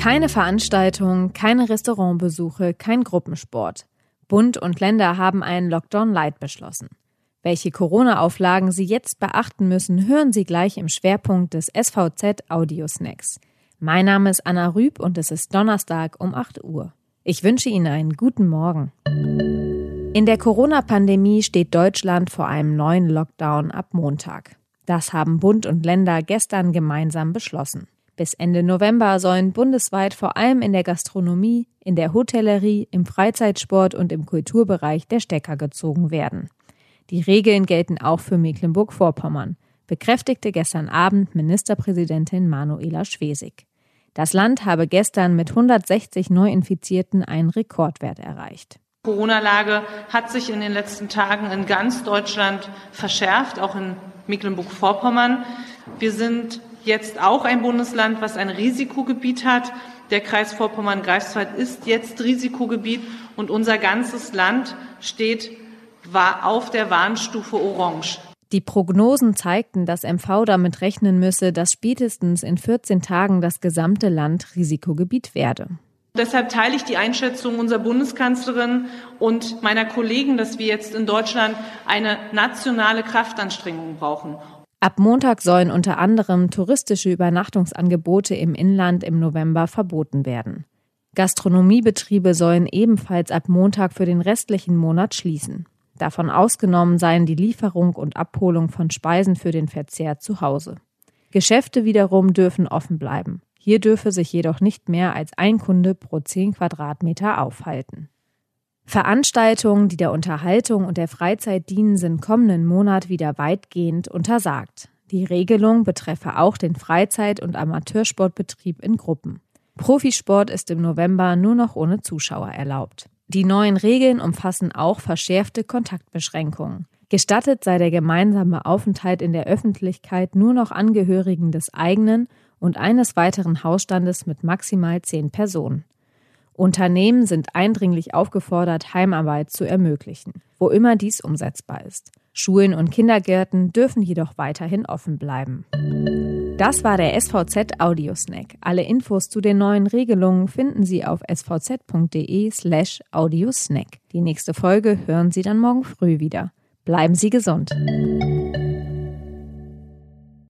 Keine Veranstaltungen, keine Restaurantbesuche, kein Gruppensport. Bund und Länder haben einen Lockdown Light beschlossen. Welche Corona-Auflagen Sie jetzt beachten müssen, hören Sie gleich im Schwerpunkt des SVZ Audio Snacks. Mein Name ist Anna Rüb und es ist Donnerstag um 8 Uhr. Ich wünsche Ihnen einen guten Morgen. In der Corona-Pandemie steht Deutschland vor einem neuen Lockdown ab Montag. Das haben Bund und Länder gestern gemeinsam beschlossen. Bis Ende November sollen bundesweit vor allem in der Gastronomie, in der Hotellerie, im Freizeitsport und im Kulturbereich der Stecker gezogen werden. Die Regeln gelten auch für Mecklenburg-Vorpommern, bekräftigte gestern Abend Ministerpräsidentin Manuela Schwesig. Das Land habe gestern mit 160 Neuinfizierten einen Rekordwert erreicht. Die Corona-Lage hat sich in den letzten Tagen in ganz Deutschland verschärft, auch in Mecklenburg-Vorpommern. Wir sind jetzt auch ein Bundesland, was ein Risikogebiet hat. Der Kreis Vorpommern-Greifswald ist jetzt Risikogebiet und unser ganzes Land steht auf der Warnstufe Orange. Die Prognosen zeigten, dass MV damit rechnen müsse, dass spätestens in 14 Tagen das gesamte Land Risikogebiet werde. Deshalb teile ich die Einschätzung unserer Bundeskanzlerin und meiner Kollegen, dass wir jetzt in Deutschland eine nationale Kraftanstrengung brauchen. Ab Montag sollen unter anderem touristische Übernachtungsangebote im Inland im November verboten werden. Gastronomiebetriebe sollen ebenfalls ab Montag für den restlichen Monat schließen. Davon ausgenommen seien die Lieferung und Abholung von Speisen für den Verzehr zu Hause. Geschäfte wiederum dürfen offen bleiben. Hier dürfe sich jedoch nicht mehr als ein Kunde pro 10 Quadratmeter aufhalten. Veranstaltungen, die der Unterhaltung und der Freizeit dienen, sind kommenden Monat wieder weitgehend untersagt. Die Regelung betreffe auch den Freizeit- und Amateursportbetrieb in Gruppen. Profisport ist im November nur noch ohne Zuschauer erlaubt. Die neuen Regeln umfassen auch verschärfte Kontaktbeschränkungen. Gestattet sei der gemeinsame Aufenthalt in der Öffentlichkeit nur noch Angehörigen des eigenen und eines weiteren Hausstandes mit maximal zehn Personen. Unternehmen sind eindringlich aufgefordert, Heimarbeit zu ermöglichen, wo immer dies umsetzbar ist. Schulen und Kindergärten dürfen jedoch weiterhin offen bleiben. Das war der SVZ Audiosnack. Alle Infos zu den neuen Regelungen finden Sie auf svz.de slash audiosnack. Die nächste Folge hören Sie dann morgen früh wieder. Bleiben Sie gesund.